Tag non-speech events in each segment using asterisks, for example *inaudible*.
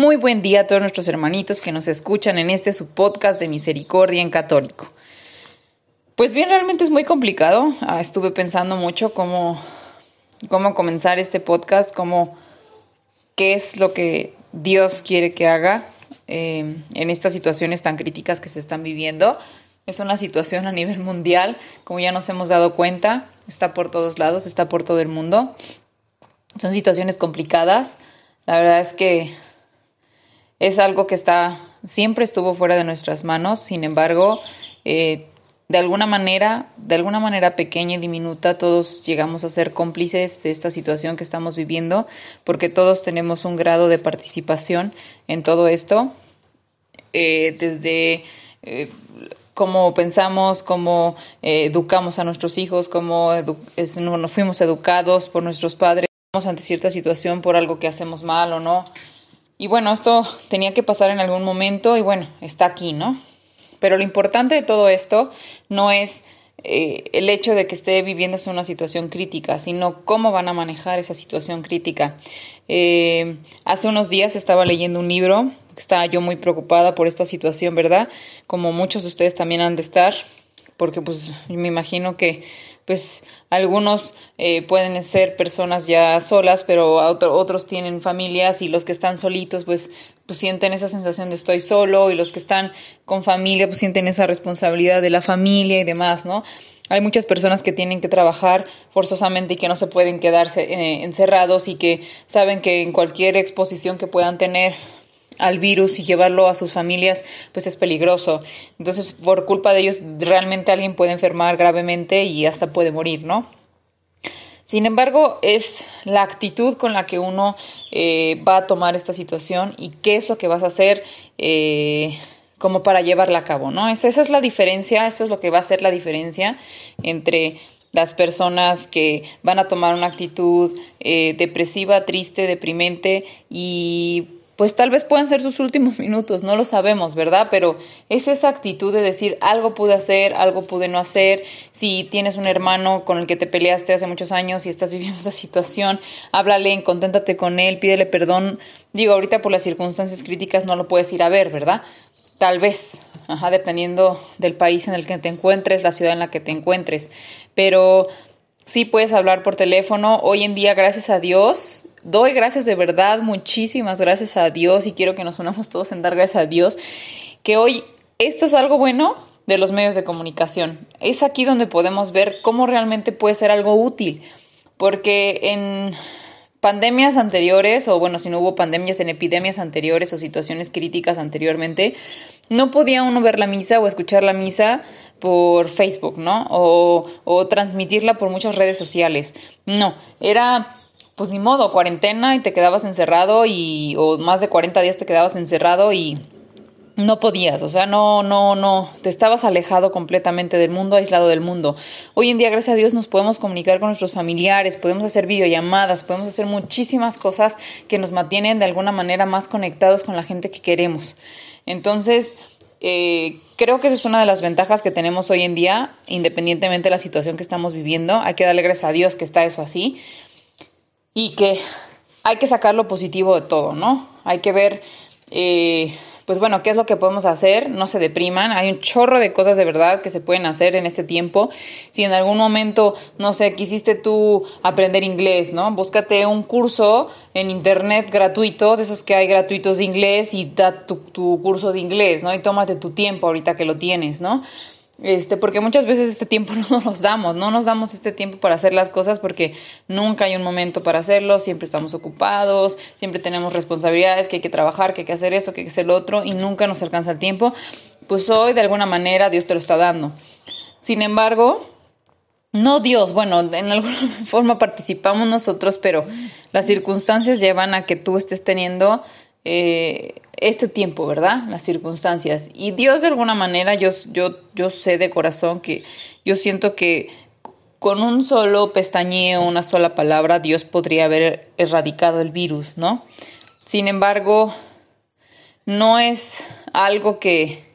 Muy buen día a todos nuestros hermanitos que nos escuchan en este su podcast de Misericordia en Católico. Pues bien, realmente es muy complicado. Ah, estuve pensando mucho cómo, cómo comenzar este podcast, cómo, qué es lo que Dios quiere que haga eh, en estas situaciones tan críticas que se están viviendo. Es una situación a nivel mundial, como ya nos hemos dado cuenta, está por todos lados, está por todo el mundo. Son situaciones complicadas. La verdad es que es algo que está, siempre estuvo fuera de nuestras manos, sin embargo, eh, de alguna manera, de alguna manera pequeña y diminuta, todos llegamos a ser cómplices de esta situación que estamos viviendo, porque todos tenemos un grado de participación en todo esto, eh, desde eh, cómo pensamos, cómo educamos a nuestros hijos, cómo nos fuimos educados por nuestros padres ante cierta situación por algo que hacemos mal o no. Y bueno, esto tenía que pasar en algún momento y bueno, está aquí, ¿no? Pero lo importante de todo esto no es eh, el hecho de que esté viviéndose una situación crítica, sino cómo van a manejar esa situación crítica. Eh, hace unos días estaba leyendo un libro, estaba yo muy preocupada por esta situación, ¿verdad? Como muchos de ustedes también han de estar, porque pues me imagino que pues algunos eh, pueden ser personas ya solas, pero otros tienen familias y los que están solitos pues, pues sienten esa sensación de estoy solo y los que están con familia pues sienten esa responsabilidad de la familia y demás, ¿no? Hay muchas personas que tienen que trabajar forzosamente y que no se pueden quedarse eh, encerrados y que saben que en cualquier exposición que puedan tener al virus y llevarlo a sus familias, pues es peligroso. Entonces, por culpa de ellos, realmente alguien puede enfermar gravemente y hasta puede morir, ¿no? Sin embargo, es la actitud con la que uno eh, va a tomar esta situación y qué es lo que vas a hacer eh, como para llevarla a cabo, ¿no? Esa, es la diferencia, eso es lo que va a ser la diferencia entre las personas que van a tomar una actitud eh, depresiva, triste, deprimente y pues tal vez puedan ser sus últimos *laughs* minutos, no lo sabemos, ¿verdad? Pero es esa actitud de decir algo pude hacer, algo pude no hacer. Si tienes un hermano con el que te peleaste hace muchos años y estás *laughs* viviendo esa situación, háblale, conténtate con él, pídele perdón. Digo, ahorita por las circunstancias críticas no lo puedes ir a ver, ¿verdad? Tal vez, ajá, dependiendo del país en el que te encuentres, la ciudad en la que te encuentres. Pero sí puedes hablar por teléfono. Hoy en día, gracias a Dios, doy gracias de verdad, muchísimas gracias a Dios y quiero que nos unamos todos en dar gracias a Dios, que hoy esto es algo bueno de los medios de comunicación. Es aquí donde podemos ver cómo realmente puede ser algo útil, porque en pandemias anteriores, o bueno, si no hubo pandemias, en epidemias anteriores o situaciones críticas anteriormente, no podía uno ver la misa o escuchar la misa por Facebook, ¿no? O, transmitirla por muchas redes sociales. No, era pues ni modo, cuarentena y te quedabas encerrado y o más de 40 días te quedabas encerrado y no podías, o sea, no, no, no, te estabas alejado completamente del mundo, aislado del mundo. Hoy en día, gracias a Dios, nos podemos comunicar con nuestros familiares, podemos hacer videollamadas, podemos hacer muchísimas cosas que nos mantienen de alguna manera más conectados con la gente que queremos. Entonces, eh, creo que esa es una de las ventajas que tenemos hoy en día, independientemente de la situación que estamos viviendo. Hay que darle gracias a Dios que está eso así y que hay que sacar lo positivo de todo, ¿no? Hay que ver, eh, pues bueno, qué es lo que podemos hacer, no se depriman, hay un chorro de cosas de verdad que se pueden hacer en este tiempo. Si en algún momento, no sé, quisiste tú aprender inglés, ¿no? Búscate un curso en internet gratuito, de esos que hay gratuitos de inglés y da tu, tu curso de inglés, ¿no? Y tómate tu tiempo ahorita que lo tienes, ¿no? Este, porque muchas veces este tiempo *laughs* no nos damos, no nos damos este tiempo para hacer las cosas porque nunca hay un momento para hacerlo, siempre estamos ocupados, siempre tenemos responsabilidades, que hay que trabajar, que hay que hacer esto, que hay que hacer lo otro y nunca nos alcanza el tiempo. Pues hoy de alguna manera Dios te lo está dando. Sin embargo, no Dios, bueno, en alguna *laughs* forma participamos nosotros, pero las circunstancias llevan a que tú estés teniendo eh, este tiempo, ¿verdad? Las circunstancias. Y Dios de alguna manera, yo, yo, yo sé de corazón que yo siento que con un solo pestañeo, una sola palabra, Dios podría haber erradicado el virus, ¿no? Sin embargo, no es algo que...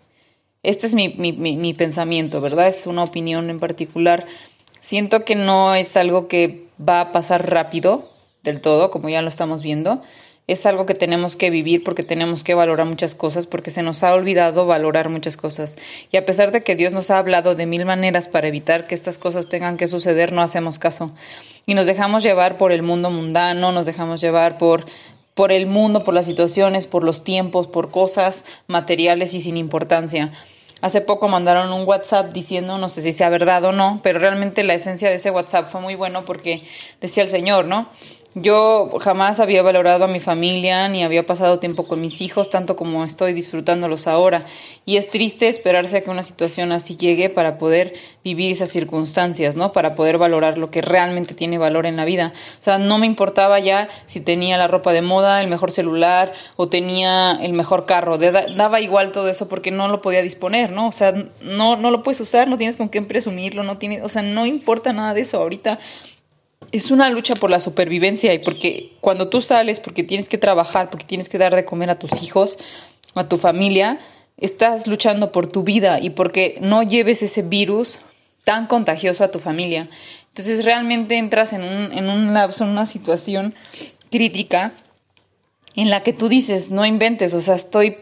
Este es mi, mi, mi pensamiento, ¿verdad? Es una opinión en particular Siento que no es algo que va a pasar rápido del todo, como ya lo estamos viendo. Es algo que tenemos que vivir porque tenemos que valorar muchas cosas, porque se nos ha olvidado valorar muchas cosas. Y a pesar de que Dios nos ha hablado de mil maneras para evitar que estas cosas tengan que suceder, no hacemos caso. Y nos dejamos llevar por el mundo mundano, nos dejamos llevar por por el mundo, por las situaciones, por los tiempos, por cosas materiales y sin importancia. Hace poco mandaron un WhatsApp diciendo, no sé si sea verdad o no, pero realmente la esencia de ese WhatsApp fue muy bueno porque decía el Señor, ¿no? Yo jamás había valorado a mi familia ni había pasado tiempo con mis hijos tanto como estoy disfrutándolos ahora. Y es triste esperarse a que una situación así llegue para poder vivir esas circunstancias, ¿no? Para poder valorar lo que realmente tiene valor en la vida. O sea, no me importaba ya si tenía la ropa de moda, el mejor celular o tenía el mejor carro. Daba igual todo eso porque no lo podía disponer, ¿no? O sea, no, no lo puedes usar, no tienes con qué presumirlo, no tienes, o sea, no importa nada de eso. Ahorita es una lucha por la supervivencia y porque cuando tú sales, porque tienes que trabajar, porque tienes que dar de comer a tus hijos, a tu familia, estás luchando por tu vida y porque no lleves ese virus tan contagioso a tu familia. Entonces realmente entras en un, en un lapso, en una situación crítica en la que tú dices, no inventes, o sea, estoy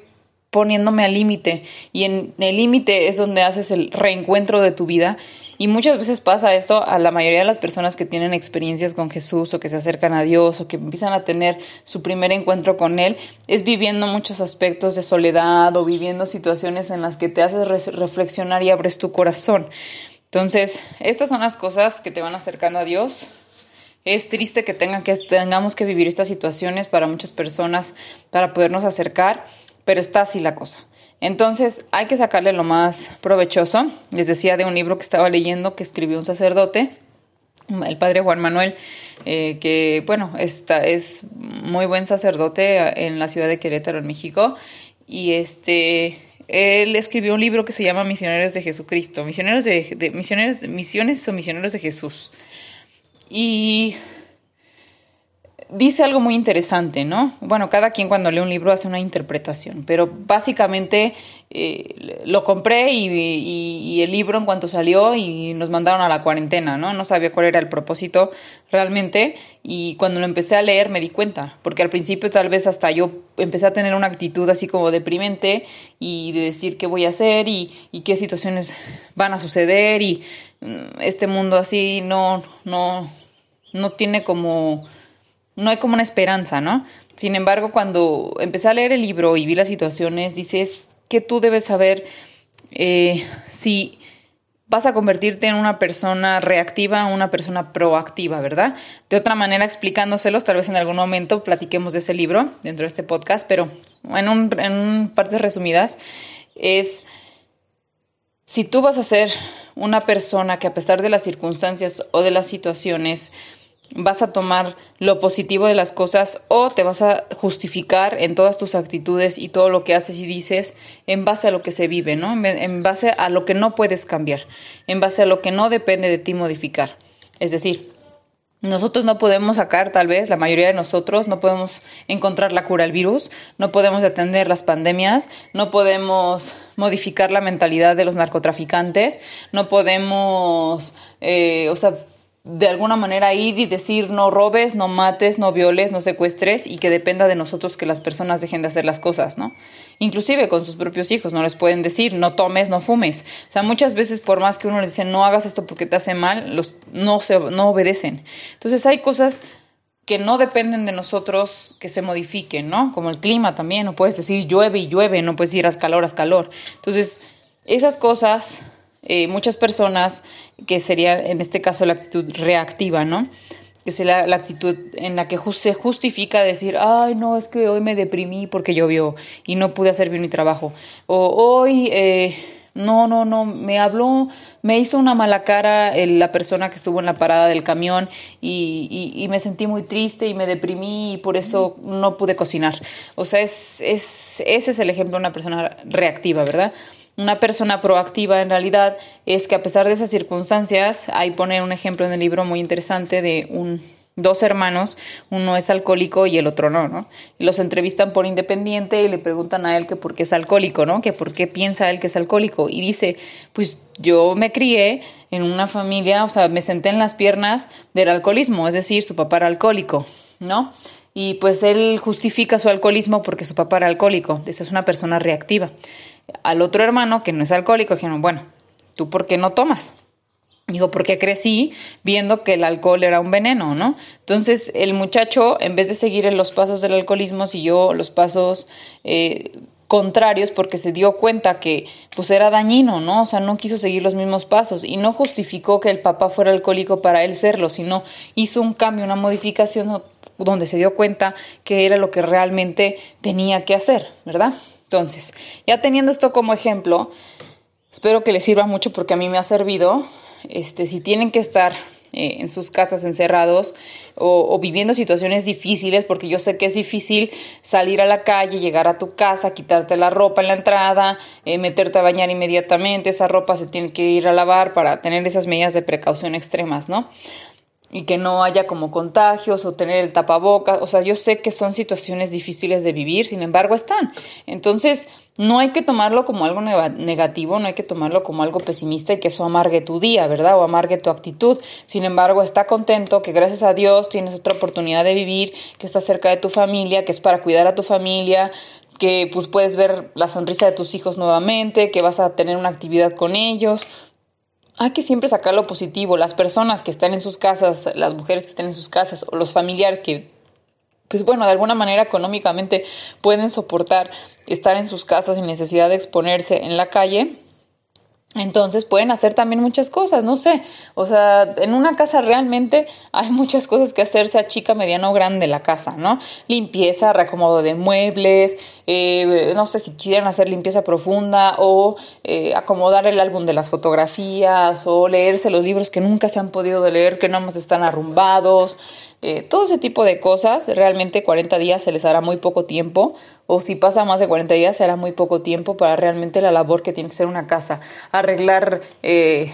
poniéndome al límite y en el límite es donde haces el reencuentro de tu vida y muchas veces pasa esto a la mayoría de las personas que tienen experiencias con Jesús o que se acercan a Dios o que empiezan a tener su primer encuentro con Él, es viviendo muchos aspectos de soledad o viviendo situaciones en las que te haces reflexionar y abres tu corazón. Entonces, estas son las cosas que te van acercando a Dios. Es triste que, tengan que tengamos que vivir estas situaciones para muchas personas para podernos acercar, pero está así la cosa. Entonces hay que sacarle lo más provechoso. Les decía de un libro que estaba leyendo que escribió un sacerdote, el padre Juan Manuel, eh, que bueno, está, es muy buen sacerdote en la ciudad de Querétaro, en México, y este él escribió un libro que se llama Misioneros de Jesucristo, misioneros de, de misiones o misioneros de Jesús. Y dice algo muy interesante, ¿no? Bueno, cada quien cuando lee un libro hace una interpretación, pero básicamente eh, lo compré y, el libro en cuanto salió y nos mandaron a la cuarentena, ¿no? No sabía cuál era el propósito realmente y cuando lo empecé a leer me di cuenta, porque al principio tal vez hasta yo empecé a tener una actitud así como deprimente y de decir qué voy a hacer y, y qué situaciones van a suceder y mm, este mundo así no, no, no tiene como no hay como una esperanza, ¿no? Sin embargo, cuando empecé a leer el libro y vi las situaciones, dices que tú debes saber eh, si vas a convertirte en una persona reactiva una persona proactiva, ¿verdad? De otra manera, explicándoselos, tal vez en algún momento platiquemos de ese libro dentro de este podcast, pero en, un, en partes resumidas, es si tú vas a ser una persona que a pesar de las circunstancias o de las situaciones, vas a tomar lo positivo de las cosas o te vas a justificar en todas tus actitudes y todo lo que haces y dices en base a lo que se vive, ¿no? En base a lo que no puedes cambiar, en base a lo que no depende de ti modificar. Es decir, nosotros no podemos sacar, tal vez, la mayoría de nosotros, no podemos encontrar la cura al virus, no podemos detener las pandemias, no podemos modificar la mentalidad de los narcotraficantes, no podemos, eh, o sea, de alguna manera ir y decir no robes, no mates, no violes, no secuestres y que dependa de nosotros que las personas dejen de hacer las cosas, ¿no? Inclusive con sus propios hijos no les pueden decir no tomes, no fumes. O sea, muchas veces por más que uno les dice no hagas esto porque te hace mal, los no se no obedecen. Entonces hay cosas que no dependen de nosotros que se modifiquen, ¿no? Como el clima también, no puedes decir llueve y llueve, no puedes decir haz calor, haz calor. Entonces, esas cosas eh, muchas personas, que sería en este caso la actitud reactiva, ¿no? Que sería la, actitud en la que se justifica decir, ay, no, es que hoy me deprimí porque llovió y no pude hacer bien mi trabajo. O hoy eh, No, no, no, me habló, me hizo una mala cara la persona que estuvo en la parada del camión y, me sentí muy triste y me deprimí y por eso no pude cocinar. O sea, es, es, ese es el ejemplo de una persona reactiva, ¿verdad? Una persona proactiva en realidad es que a pesar de esas circunstancias, ahí pone un ejemplo en el libro muy interesante de un dos hermanos, uno es alcohólico y el otro no, ¿no? Los entrevistan por independiente y le preguntan a él que por qué es alcohólico, ¿no? Que por qué piensa él que es alcohólico. Y dice, pues yo me crié en una familia, o sea, me senté en las piernas del alcoholismo, es decir, su papá era alcohólico, ¿no? Y pues él justifica su alcoholismo porque su papá era alcohólico. Esa es una persona reactiva. Al otro hermano, que no es alcohólico, dijeron, bueno, ¿tú por qué no tomas? Digo, porque crecí viendo que el alcohol era un veneno, ¿no? Entonces el muchacho, en vez de seguir los pasos del alcoholismo, siguió los pasos eh, contrarios porque se dio cuenta que pues era dañino, ¿no? O sea, no quiso seguir los mismos pasos y no justificó que el papá fuera alcohólico para él serlo, sino hizo un cambio, una modificación donde se dio cuenta que era lo que realmente tenía que hacer, ¿verdad? Entonces, ya teniendo esto como ejemplo, espero que les sirva mucho porque a mí me ha servido este, si tienen que estar eh, en sus casas encerrados o, viviendo situaciones difíciles, porque yo sé que es difícil salir a la calle, llegar a tu casa, quitarte la ropa en la entrada, eh, meterte a bañar inmediatamente, esa ropa se tiene que ir a lavar para tener esas medidas de precaución extremas, ¿no? Y que no haya como contagios o tener el tapabocas. O sea, yo sé que son situaciones difíciles de vivir, sin embargo están. Entonces, no hay que tomarlo como algo negativo, no hay que tomarlo como algo pesimista y que eso amargue tu día, ¿verdad? O amargue tu actitud. Sin embargo, está contento que gracias a Dios tienes otra oportunidad de vivir, que estás cerca de tu familia, que es para cuidar a tu familia, que pues puedes ver la sonrisa de tus hijos nuevamente, que vas a tener una actividad con ellos hay que siempre sacar lo positivo. Las personas que están en sus casas, las mujeres que están en sus casas o los familiares que, pues bueno, de alguna manera económicamente pueden soportar estar en sus casas sin necesidad de exponerse en la calle, entonces pueden hacer también muchas cosas, no sé, o sea, en una casa realmente hay muchas cosas que hacer, sea chica, mediana o grande la casa, ¿no? Limpieza, reacomodo de muebles, eh, no sé si quieren hacer limpieza profunda o eh, acomodar el álbum de las fotografías o leerse los libros que nunca se han podido leer, que no más están arrumbados, eh, todo ese tipo de cosas, realmente 40 días se les hará muy poco tiempo, o si pasa más de 40 días será muy poco tiempo para realmente la labor que tiene que ser una casa. Arreglar, eh,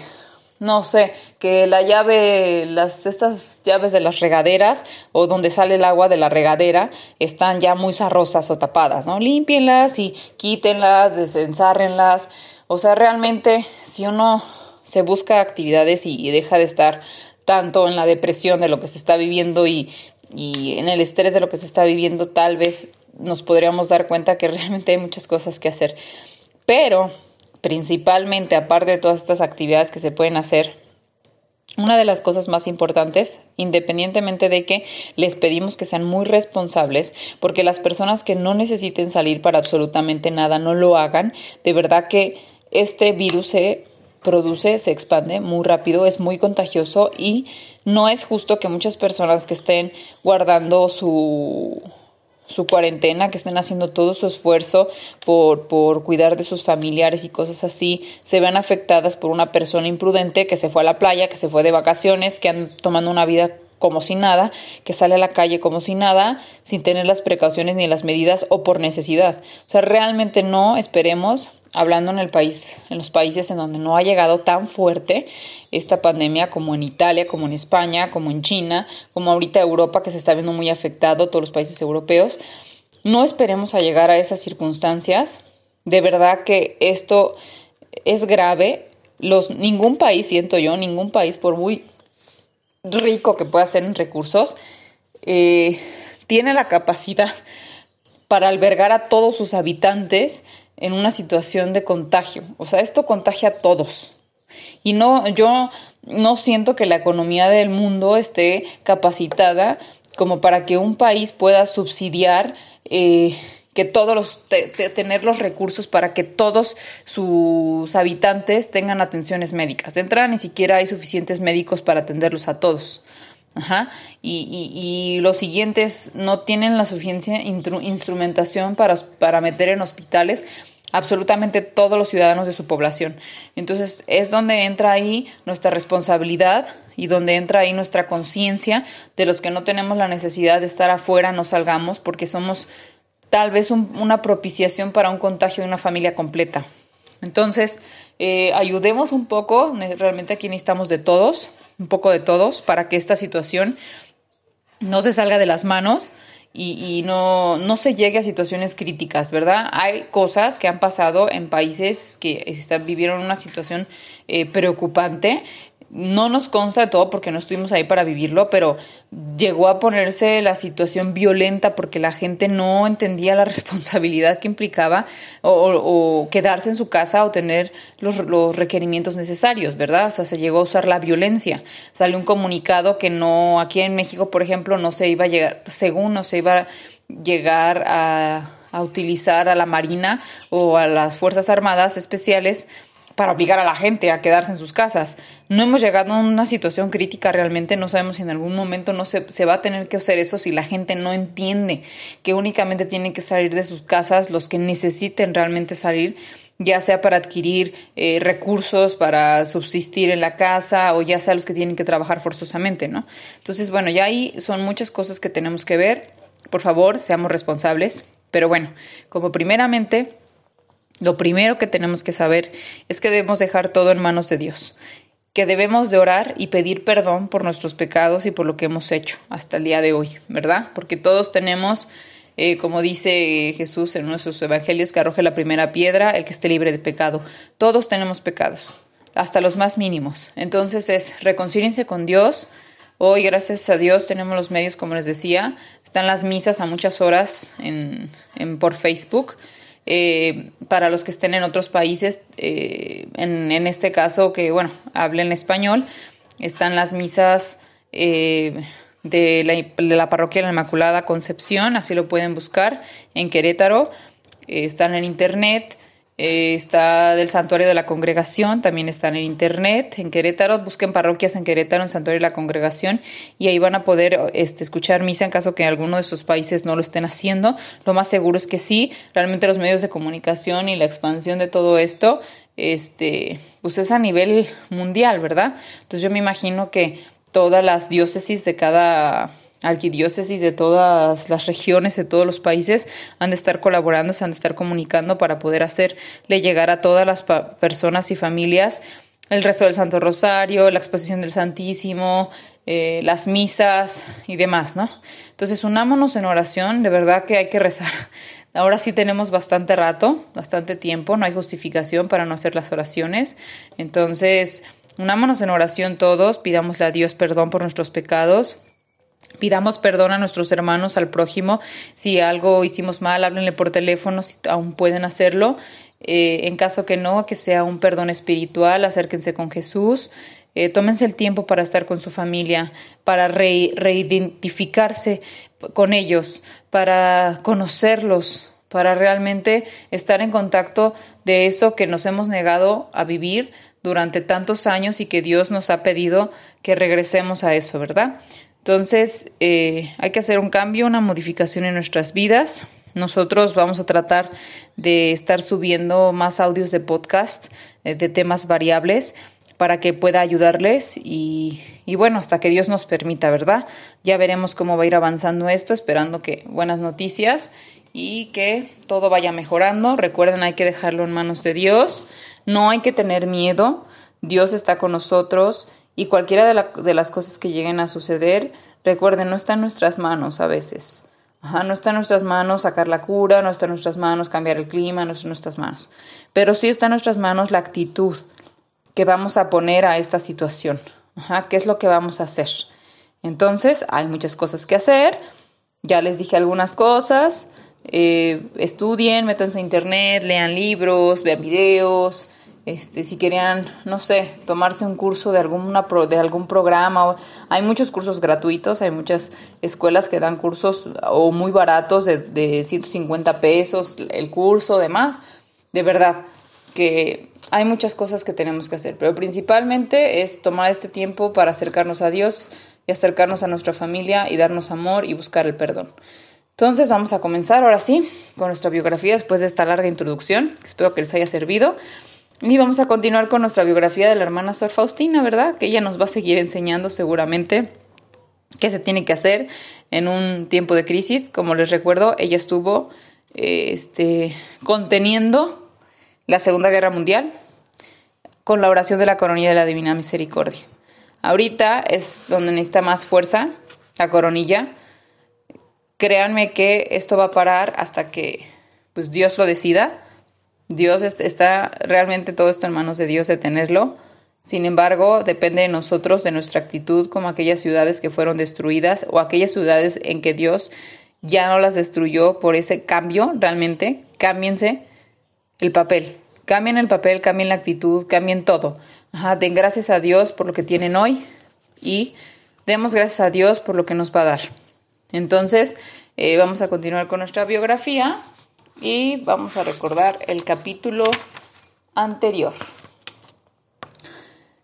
no sé, que la llave, las, estas llaves de las regaderas o donde sale el agua de la regadera están ya muy zarrosas o tapadas, ¿no? Límpienlas y quítenlas, desensárrenlas. O sea, realmente si uno se busca actividades y deja de estar tanto en la depresión de lo que se está viviendo y, y en el estrés de lo que se está viviendo, tal vez nos podríamos dar cuenta que *laughs* realmente hay muchas cosas que hacer. Pero principalmente, aparte de todas estas actividades que se pueden hacer, una de las cosas más importantes, independientemente de que les pedimos que sean muy responsables, porque las personas que no necesiten salir para absolutamente nada no lo hagan, de verdad que este virus se produce, se expande muy rápido, es muy contagioso y no es justo que muchas personas que estén guardando su, su cuarentena, que estén haciendo todo su esfuerzo por, por cuidar de sus familiares y cosas así, se vean afectadas por una persona imprudente que se fue a la playa, que se fue de vacaciones, que han tomando una vida como si nada, que sale a la calle como si nada, sin tener las precauciones ni las medidas o por necesidad. O sea, realmente no esperemos, hablando en el país, en los países en donde no ha llegado tan fuerte esta pandemia como en Italia, como en España, como en China, como ahorita Europa que se está viendo muy afectado, todos los países europeos. No esperemos a llegar a esas circunstancias. De verdad que esto es grave. Los, ningún país, siento yo, ningún país, por muy rico que pueda ser en recursos, eh, tiene la capacidad para albergar a todos sus habitantes en una situación de contagio. O sea, esto contagia a todos. Y no, yo no siento que la economía del mundo esté capacitada como para que un país pueda subsidiar eh, que todos los tener los recursos para que todos sus habitantes tengan atenciones médicas. De entrada ni siquiera hay suficientes médicos para atenderlos a todos. Ajá. Y, y, los siguientes no tienen la suficiente instrumentación para, para meter en hospitales absolutamente todos los ciudadanos de su población. Entonces es donde entra ahí nuestra responsabilidad y donde entra ahí nuestra conciencia de los que no tenemos la necesidad de estar afuera, no salgamos porque somos tal vez una propiciación para un contagio de una familia completa. Entonces, eh, ayudemos un poco, realmente aquí necesitamos de todos, un poco de todos, para que esta situación no se salga de las manos y, no, no, se llegue a situaciones críticas, ¿verdad? Hay cosas que han pasado en países que están, vivieron una situación eh, preocupante no nos consta de todo porque no estuvimos ahí para vivirlo, pero llegó a ponerse la situación violenta porque la gente no entendía la *laughs* responsabilidad que implicaba o, quedarse en su casa o tener los, los, requerimientos necesarios, ¿verdad? O sea, se llegó a usar la violencia. Salió un comunicado que no, aquí en México, por ejemplo, no se iba a llegar, según no se iba a llegar a, a utilizar a la Marina o a las Fuerzas Armadas Especiales para obligar a la gente a quedarse en sus casas. No hemos llegado a una situación crítica realmente, no sabemos si en algún momento no se, va a tener que hacer eso si la gente no entiende que únicamente tienen que salir de sus casas los que necesiten realmente salir ya sea para adquirir eh, recursos para subsistir en la casa o ya sea los que tienen que trabajar forzosamente, ¿no? Entonces, bueno, ya ahí son muchas cosas que tenemos que ver. Por favor, seamos responsables. Pero bueno, como primeramente lo primero que tenemos que saber es que debemos dejar todo en manos de Dios, que debemos de orar y pedir perdón por nuestros pecados y por lo que hemos hecho hasta el día de hoy, ¿verdad? Porque todos tenemos, eh, como dice Jesús en nuestros evangelios, que arroje la primera piedra el que esté libre de pecado. Todos tenemos pecados, hasta los más mínimos. Entonces es reconcíliense con Dios. Hoy, gracias a Dios, tenemos los medios, como les decía. Están las misas a muchas horas en, en por Facebook. Eh, para los que estén en otros países, eh, en, este caso que, bueno, hablen español, están las misas eh, de, la, de, la, parroquia de la Inmaculada Concepción, así lo pueden buscar en Querétaro, están en internet. Eh, está del Santuario de la Congregación, también están en internet, en Querétaro, busquen parroquias en Querétaro, en Santuario de la Congregación, y ahí van a poder este, escuchar misa en caso que alguno de sus países no lo estén haciendo. Lo más seguro es que sí, realmente los medios de comunicación y la expansión de todo esto, este, pues es a nivel mundial, ¿verdad? Entonces yo me imagino que todas las diócesis de cada arquidiócesis de todas las regiones, de todos los países, han de estar colaborando, se han de estar comunicando para poder hacerle llegar a todas las personas y familias el resto del Santo Rosario, la exposición del Santísimo, eh, las misas y demás, ¿no? Entonces, unámonos en oración, de verdad que hay que rezar. *laughs* Ahora sí tenemos bastante rato, bastante tiempo, no hay justificación para no hacer las oraciones. Entonces, unámonos en oración todos, pidámosle a Dios perdón por nuestros pecados, Pidamos perdón a nuestros hermanos, al prójimo. Si algo hicimos mal, háblenle por teléfono, si aún pueden hacerlo. Eh, en caso que no, que sea un perdón espiritual, acérquense con Jesús. Eh, tómense el tiempo para estar con su familia, para reidentificarse con ellos, para conocerlos, para realmente estar en contacto de eso que nos hemos negado a vivir durante tantos años y que Dios nos ha pedido que regresemos a eso, ¿verdad? Entonces, eh, hay que hacer un cambio, una modificación en nuestras vidas. Nosotros vamos a tratar de estar subiendo más audios de podcast eh, de temas variables para que pueda ayudarles y, y, bueno, hasta que Dios nos permita, ¿verdad? Ya veremos cómo va a ir avanzando esto, esperando que buenas noticias y que todo vaya mejorando. Recuerden, hay que dejarlo en manos de Dios, no hay que tener miedo, Dios está con nosotros y cualquiera de, las cosas que lleguen a suceder, recuerden, no está en nuestras manos a veces. no está en nuestras manos sacar la cura, no está en nuestras manos cambiar el clima, no está en nuestras manos. Pero sí está en nuestras manos la actitud que vamos a poner a esta situación. ¿Qué es lo que vamos a hacer? Entonces, hay muchas cosas que hacer. Ya les dije algunas cosas. Eh, estudien, métanse a internet, lean libros, vean videos, este, si querían, no sé, tomarse un curso de, alguna de algún programa. Hay muchos cursos gratuitos, hay muchas escuelas que dan cursos o muy baratos de, de 150 pesos el curso, demás. De verdad, que hay muchas cosas que tenemos que hacer, pero principalmente es tomar este tiempo para acercarnos a Dios y acercarnos a nuestra familia y darnos amor y buscar el perdón. Entonces vamos a comenzar ahora sí con nuestra biografía después de esta larga introducción. Espero que les haya servido. Y vamos a continuar con nuestra biografía de la hermana Sor Faustina, ¿verdad? Que ella nos va a seguir enseñando seguramente qué se tiene que hacer en un tiempo de crisis. Como les recuerdo, ella estuvo eh, este, conteniendo la Segunda Guerra Mundial con la oración de la coronilla de la Divina Misericordia. Ahorita es donde necesita más fuerza la coronilla créanme que esto va a parar hasta que pues Dios lo decida. Dios está realmente todo esto en manos de Dios de tenerlo. Sin embargo, depende de nosotros, de nuestra actitud, como aquellas ciudades que fueron destruidas o aquellas ciudades en que Dios ya no las destruyó por ese cambio, realmente, cámbiense el papel. Cambien el papel, cambien la actitud, cambien todo. den gracias a Dios por lo que tienen hoy y demos gracias a Dios por lo que nos va a dar. Entonces, eh, vamos a continuar con nuestra biografía y vamos a recordar el capítulo anterior.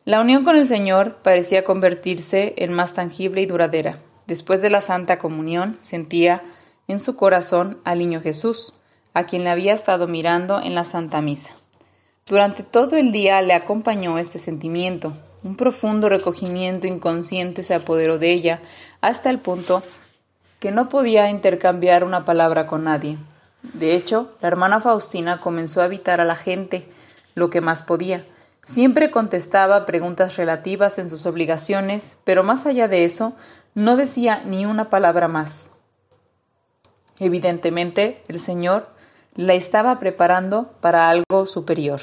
La unión con el Señor parecía convertirse en más tangible y duradera. Después de la Santa Comunión sentía en su corazón al niño Jesús, a quien le había estado mirando en la Santa Misa. Durante todo el día le acompañó este sentimiento. Un profundo recogimiento inconsciente se apoderó de ella hasta el punto que no podía intercambiar una palabra con nadie. De hecho, la hermana Faustina comenzó a evitar a la gente lo que más podía. Siempre contestaba preguntas relativas en sus obligaciones, pero más allá de eso, no decía ni una palabra más. Evidentemente, el Señor la estaba preparando para algo superior.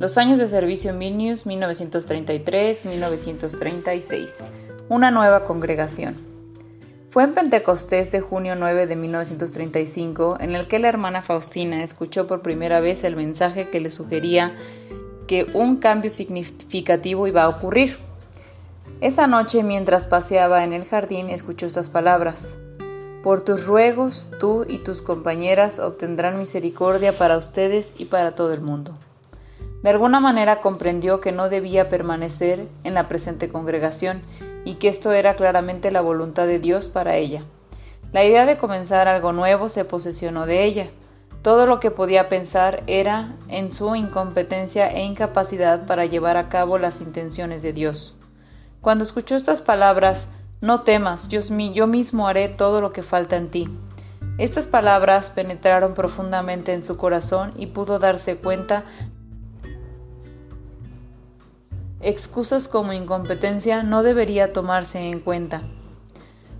Los años de servicio en Vilnius 1933-1936. Una nueva congregación. Fue en Pentecostés de junio 9 de 1935 en el que la hermana Faustina escuchó por primera vez el mensaje que le sugería que un cambio significativo iba a ocurrir. Esa noche, mientras paseaba en el jardín, escuchó estas palabras. Por tus ruegos, tú y tus compañeras obtendrán misericordia para ustedes y para todo el mundo. De alguna manera comprendió que no debía permanecer en la presente congregación y que esto era claramente la voluntad de Dios para ella. La idea de comenzar algo nuevo se posesionó de ella. Todo lo que podía pensar era en su incompetencia e incapacidad para llevar a cabo las intenciones de Dios. Cuando escuchó estas palabras, no temas, Dios mío, yo mismo haré todo lo que falta en ti. Estas palabras penetraron profundamente en su corazón y pudo darse cuenta excusas como incompetencia no debería tomarse en cuenta.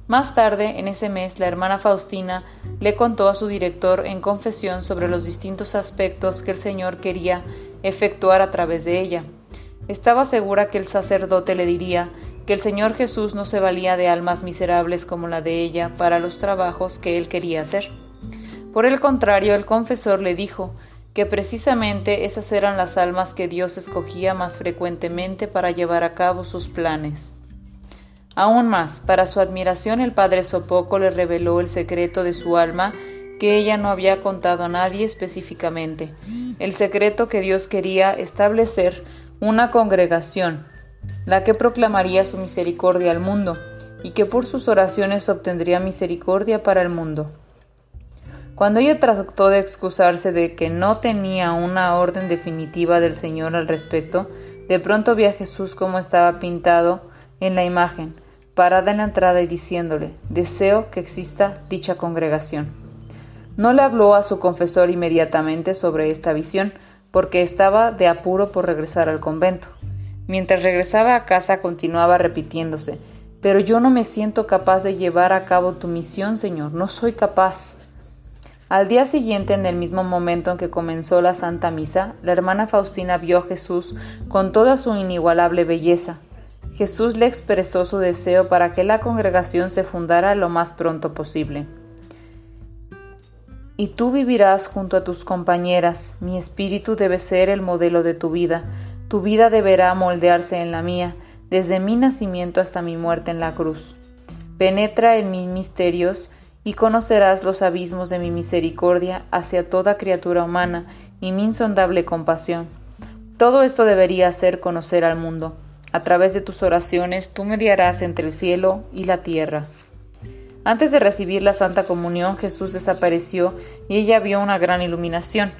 Más tarde, en ese mes, la hermana Faustina le contó a su director en confesión sobre los distintos aspectos que el Señor quería efectuar a través de ella. Estaba segura que el sacerdote le diría que el Señor Jesús no se valía de almas miserables como la de ella para los trabajos que él quería hacer. Por el contrario, el confesor le dijo que precisamente esas eran las almas que Dios escogía más frecuentemente para llevar a cabo sus planes. Aún más, para su admiración el padre Sopoco le reveló el secreto de su alma que ella no había contado a nadie específicamente, el secreto que Dios quería establecer una congregación, la que proclamaría su misericordia al mundo, y que por sus oraciones obtendría misericordia para el mundo. Cuando ella trató de excusarse de que no tenía una orden definitiva del Señor al respecto, de pronto vi a Jesús como estaba pintado en la imagen, parada en la entrada y diciéndole, deseo que exista dicha congregación. No le habló a su confesor inmediatamente sobre esta visión, porque estaba de apuro por regresar al convento. Mientras regresaba a casa continuaba repitiéndose, pero yo no me siento capaz de llevar a cabo tu misión, Señor, no soy capaz. Al día siguiente, en el mismo momento en que comenzó la Santa Misa, la hermana Faustina vio a Jesús con toda su inigualable belleza. Jesús le expresó su deseo para que la congregación se fundara lo más pronto posible. Y tú vivirás junto a tus compañeras, mi espíritu debe ser el modelo de tu vida, tu vida deberá moldearse en la mía, desde mi nacimiento hasta mi muerte en la cruz. Penetra en mis misterios, y conocerás los abismos de mi misericordia hacia toda criatura humana y mi insondable compasión. Todo esto debería hacer conocer al mundo. A través de tus oraciones tú mediarás entre el cielo y la tierra. Antes de recibir la Santa Comunión, Jesús desapareció y ella vio una gran iluminación.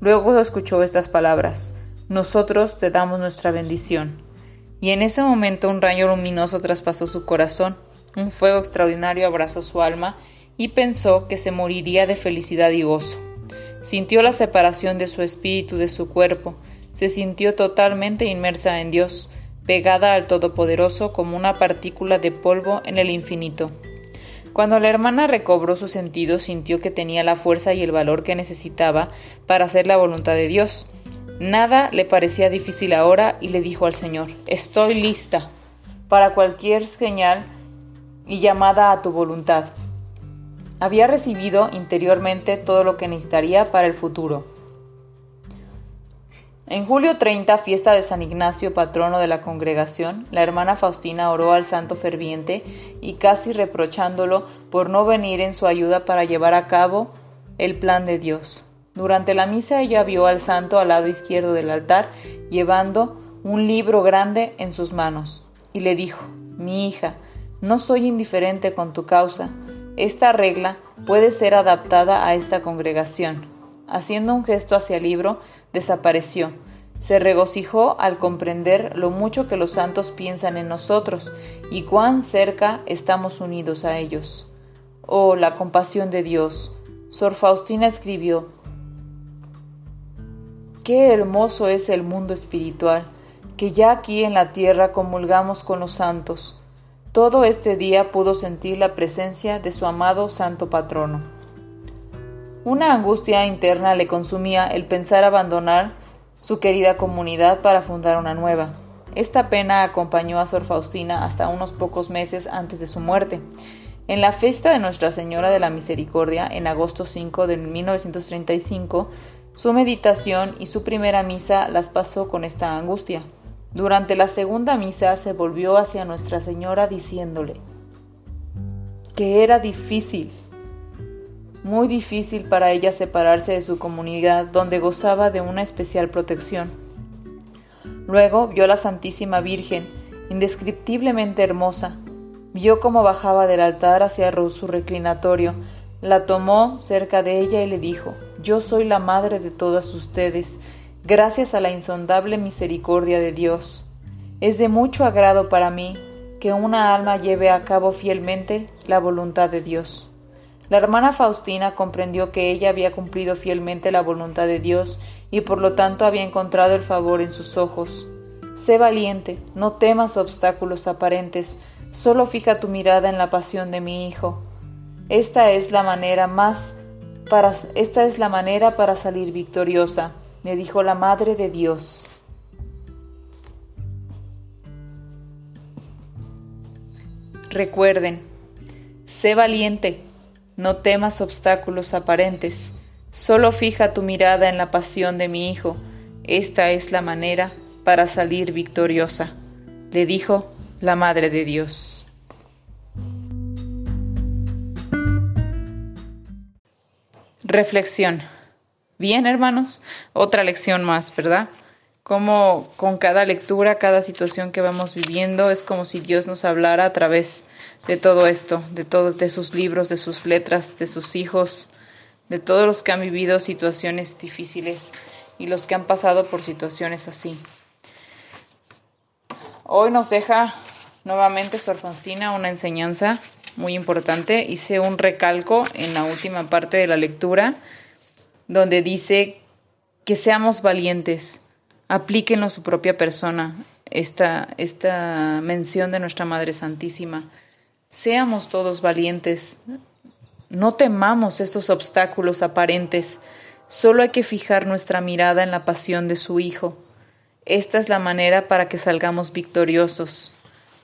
Luego escuchó estas palabras, Nosotros te damos nuestra bendición. Y en ese momento un rayo luminoso traspasó su corazón, un fuego extraordinario abrazó su alma y pensó que se moriría de felicidad y gozo. Sintió la separación de su espíritu de su cuerpo, se sintió totalmente inmersa en Dios, pegada al Todopoderoso como una partícula de polvo en el infinito. Cuando la hermana recobró su sentido, sintió que tenía la fuerza y el valor que necesitaba para hacer la voluntad de Dios. Nada le parecía difícil ahora y le dijo al Señor, Estoy lista para cualquier señal y llamada a tu voluntad. Había recibido interiormente todo lo que necesitaría para el futuro. En julio 30, fiesta de San Ignacio, patrono de la congregación, la hermana Faustina oró al santo ferviente y casi reprochándolo por no venir en su ayuda para llevar a cabo el plan de Dios. Durante la misa ella vio al santo al lado izquierdo del altar llevando un libro grande en sus manos y le dijo, mi hija, no soy indiferente con tu causa. Esta regla puede ser adaptada a esta congregación. Haciendo un gesto hacia el libro, desapareció. Se regocijó al comprender lo mucho que los santos piensan en nosotros y cuán cerca estamos unidos a ellos. Oh, la compasión de Dios. Sor Faustina escribió, Qué hermoso es el mundo espiritual, que ya aquí en la tierra comulgamos con los santos. Todo este día pudo sentir la presencia de su amado santo patrono. Una angustia interna le consumía el pensar abandonar su querida comunidad para fundar una nueva. Esta pena acompañó a Sor Faustina hasta unos pocos meses antes de su muerte. En la fiesta de Nuestra Señora de la Misericordia, en agosto 5 de 1935, su meditación y su primera misa las pasó con esta angustia. Durante la segunda misa se volvió hacia Nuestra Señora diciéndole que era difícil muy difícil para ella separarse de su comunidad donde gozaba de una especial protección. Luego vio a la Santísima Virgen, indescriptiblemente hermosa, vio cómo bajaba del altar hacia su reclinatorio, la tomó cerca de ella y le dijo, Yo soy la madre de todas ustedes, gracias a la insondable misericordia de Dios. Es de mucho agrado para mí que una alma lleve a cabo fielmente la voluntad de Dios. La hermana Faustina comprendió que ella había cumplido fielmente la voluntad de Dios y por lo tanto había encontrado el favor en sus ojos. Sé valiente, no temas obstáculos aparentes, solo fija tu mirada en la pasión de mi Hijo. Esta es la manera más para esta es la manera para salir victoriosa, le dijo la Madre de Dios. Recuerden, sé valiente, no temas obstáculos aparentes, solo fija tu mirada en la pasión de mi Hijo. Esta es la manera para salir victoriosa, le dijo la Madre de Dios. Reflexión. Bien, hermanos, otra lección más, ¿verdad? Como con cada lectura, cada situación que vamos viviendo, es como si Dios nos hablara a través de todo esto, de todos de sus libros, de sus letras, de sus hijos, de todos los que han vivido situaciones difíciles y los que han pasado por situaciones así. Hoy nos deja nuevamente Sor Faustina una enseñanza muy importante. Hice un recalco en la última parte de la lectura donde dice que seamos valientes, aplíquenlo a su propia persona, esta, esta mención de nuestra Madre Santísima. Seamos todos valientes, no temamos esos obstáculos aparentes, solo hay que fijar nuestra mirada en la pasión de su Hijo. Esta es la manera para que salgamos victoriosos.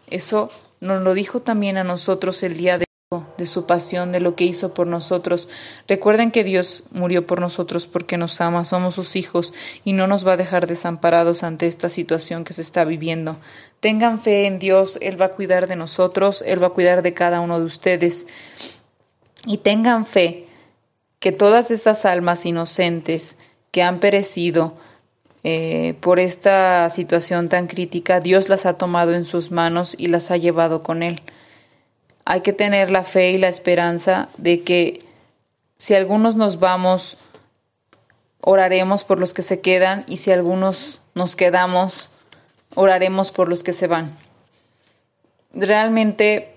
Eso nos lo dijo también a nosotros el día de de su pasión, de lo que hizo por nosotros. Recuerden que Dios murió por nosotros porque nos ama, somos sus hijos y no nos va a dejar desamparados ante esta situación que se está viviendo. Tengan fe en Dios, Él va a cuidar de nosotros, Él va a cuidar de cada uno de ustedes. Y tengan fe que todas estas almas inocentes que han perecido eh, por esta situación tan crítica, Dios las ha tomado en sus manos y las ha llevado con Él. Hay que tener la fe y la esperanza de que si algunos nos vamos, oraremos por los que se quedan y si algunos nos quedamos, oraremos por los que se van. Realmente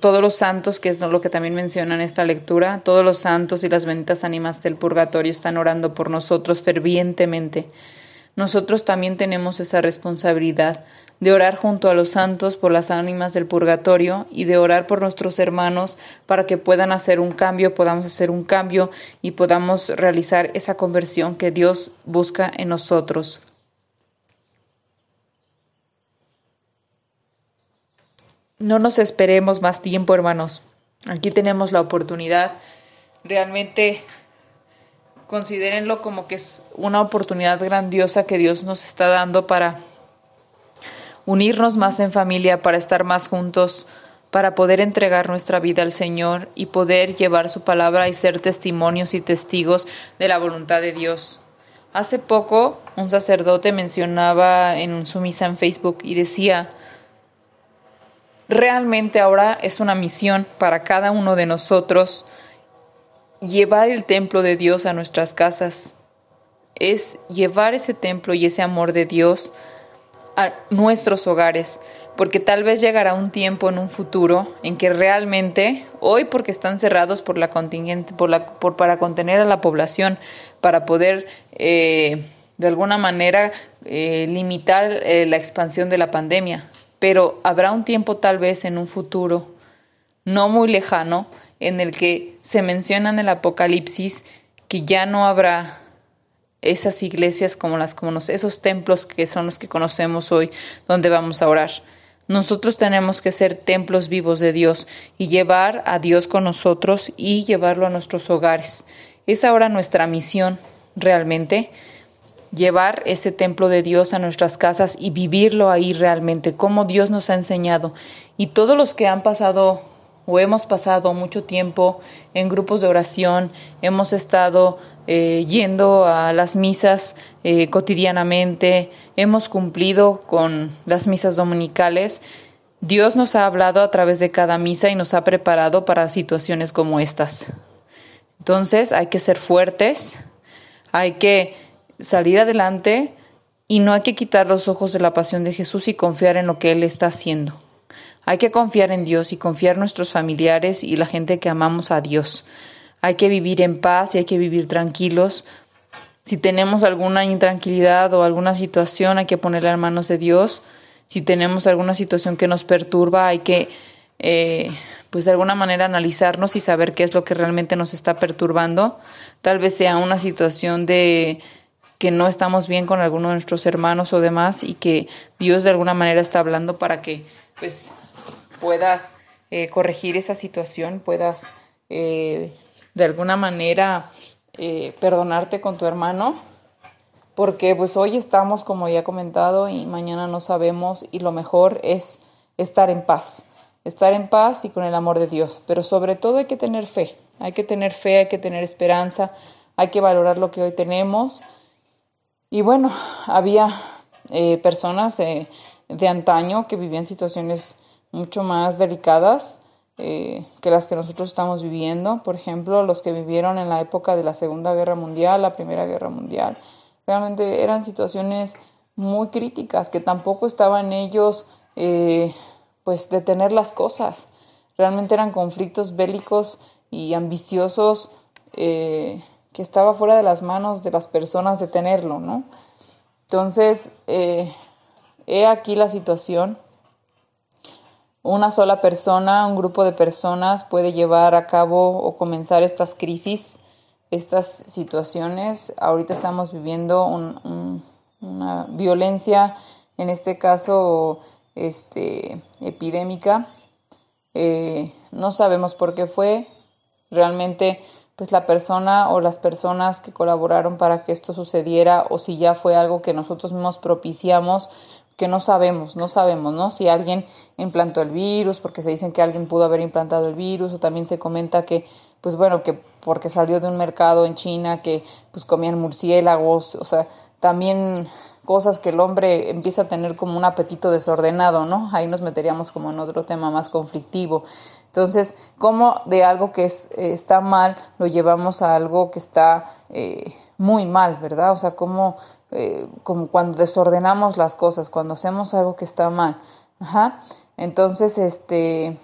todos los santos, que es lo que también menciona en esta lectura, todos los santos y las benditas ánimas del purgatorio están orando por nosotros fervientemente. Nosotros también tenemos esa responsabilidad de orar junto a los santos por las ánimas del purgatorio y de orar por nuestros hermanos para que puedan hacer un cambio, podamos hacer un cambio y podamos realizar esa conversión que Dios busca en nosotros. No nos esperemos más tiempo, hermanos. Aquí tenemos la oportunidad. Realmente considérenlo como que es una oportunidad grandiosa que Dios nos está dando para unirnos más en familia, para estar más juntos, para poder entregar nuestra vida al Señor y poder llevar su palabra y ser testimonios y testigos de la voluntad de Dios. Hace poco un sacerdote mencionaba en su misa en Facebook y decía, Realmente ahora es una misión para cada uno de nosotros llevar el templo de Dios a nuestras casas. Es llevar ese templo y ese amor de Dios a nuestros hogares, porque tal vez llegará un tiempo en un futuro en que realmente, hoy porque están cerrados por la contingente, por la, por, para contener a la población, para poder eh, de alguna manera eh, limitar eh, la expansión de la pandemia, pero habrá un tiempo tal vez en un futuro no muy lejano en el que se menciona en el Apocalipsis que ya no habrá esas iglesias como las como esos templos que son los que conocemos hoy donde vamos a orar. Nosotros tenemos que ser templos vivos de Dios y llevar a Dios con nosotros y llevarlo a nuestros hogares. Es ahora nuestra misión realmente llevar ese templo de Dios a nuestras casas y vivirlo ahí realmente, como Dios nos ha enseñado. Y todos los que han pasado o hemos pasado mucho tiempo en grupos de oración, hemos estado eh, yendo a las misas eh, cotidianamente, hemos cumplido con las misas dominicales. Dios nos ha hablado a través de cada misa y nos ha preparado para situaciones como estas. Entonces hay que ser fuertes, hay que salir adelante y no hay que quitar los ojos de la pasión de Jesús y confiar en lo que Él está haciendo. Hay que confiar en Dios y confiar en nuestros familiares y la gente que amamos a Dios. Hay que vivir en paz y hay que vivir tranquilos. Si tenemos alguna intranquilidad o alguna situación, hay que ponerla en manos de Dios. Si tenemos alguna situación que nos perturba, hay que, eh, pues de alguna manera, analizarnos y saber qué es lo que realmente nos está perturbando. Tal vez sea una situación de que no estamos bien con alguno de nuestros hermanos o demás y que Dios de alguna manera está hablando para que pues puedas eh, corregir esa situación, puedas eh, de alguna manera eh, perdonarte con tu hermano, porque pues hoy estamos como ya he comentado y mañana no sabemos y lo mejor es estar en paz, estar en paz y con el amor de Dios, pero sobre todo hay que tener fe, hay que tener fe, hay que tener esperanza, hay que valorar lo que hoy tenemos. Y bueno, había personas de antaño que vivían situaciones mucho más delicadas eh, que las que nosotros estamos viviendo. Por ejemplo, los que vivieron en la época de la Segunda Guerra Mundial, la Primera Guerra Mundial. Realmente eran situaciones muy críticas que tampoco estaban ellos pues detener las cosas. Realmente eran conflictos bélicos y ambiciosos que estaba fuera de las manos de las personas de tenerlo, ¿no? Entonces, eh, he aquí la situación. Una sola persona, un grupo de personas puede llevar a cabo o comenzar estas crisis, estas situaciones. Ahorita estamos viviendo una violencia, en este caso, este, epidémica. Eh, no sabemos por qué fue. Realmente pues la persona o las personas que colaboraron para que esto sucediera o si ya fue algo que nosotros mismos propiciamos, que no sabemos, no sabemos, ¿no? Si alguien implantó el virus, porque se dicen que alguien pudo haber implantado el virus, o también se comenta que, pues bueno, que porque salió de un mercado en China que pues comían murciélagos, o sea, también cosas que el hombre empieza a tener como un apetito desordenado, ¿no? Ahí nos meteríamos como en otro tema más conflictivo. Entonces, ¿cómo de algo que es, eh, está mal lo llevamos a algo que está eh, muy mal, ¿verdad? O sea, como, eh, como cuando desordenamos las cosas, cuando hacemos algo que está mal. Ajá. Entonces, este,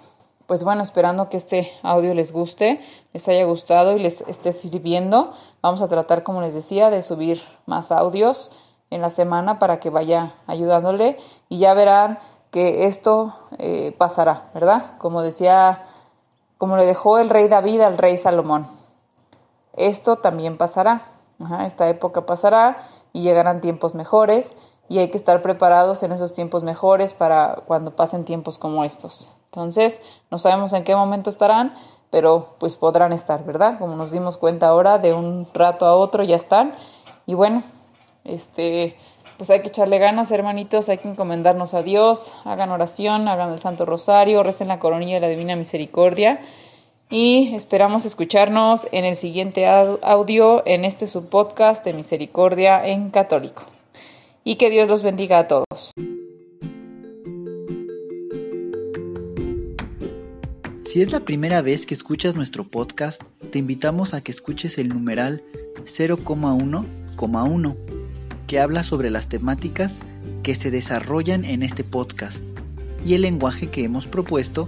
pues bueno, esperando que este audio les guste, les haya gustado y les esté sirviendo. Vamos a tratar, como les decía, de subir más audios en la semana para que vaya ayudándole y ya verán que esto eh, pasará, ¿verdad? Como decía, como le dejó el rey David al rey Salomón. Esto también pasará, esta época pasará y llegarán tiempos mejores y hay que estar preparados en esos tiempos mejores para cuando pasen tiempos como estos. Entonces, no sabemos en qué momento estarán, pero pues podrán estar, ¿verdad? Como nos dimos cuenta ahora, de un rato a otro ya están. Y bueno, este, pues hay que echarle ganas, hermanitos, hay que encomendarnos a Dios, hagan oración, hagan el Santo Rosario, recen la coronilla de la Divina Misericordia. Y esperamos escucharnos en el siguiente audio en este subpodcast de Misericordia en Católico. Y que Dios los bendiga a todos. Si es la primera vez que escuchas nuestro podcast, te invitamos a que escuches el numeral 0,1,1, que habla sobre las temáticas que se desarrollan en este podcast y el lenguaje que hemos propuesto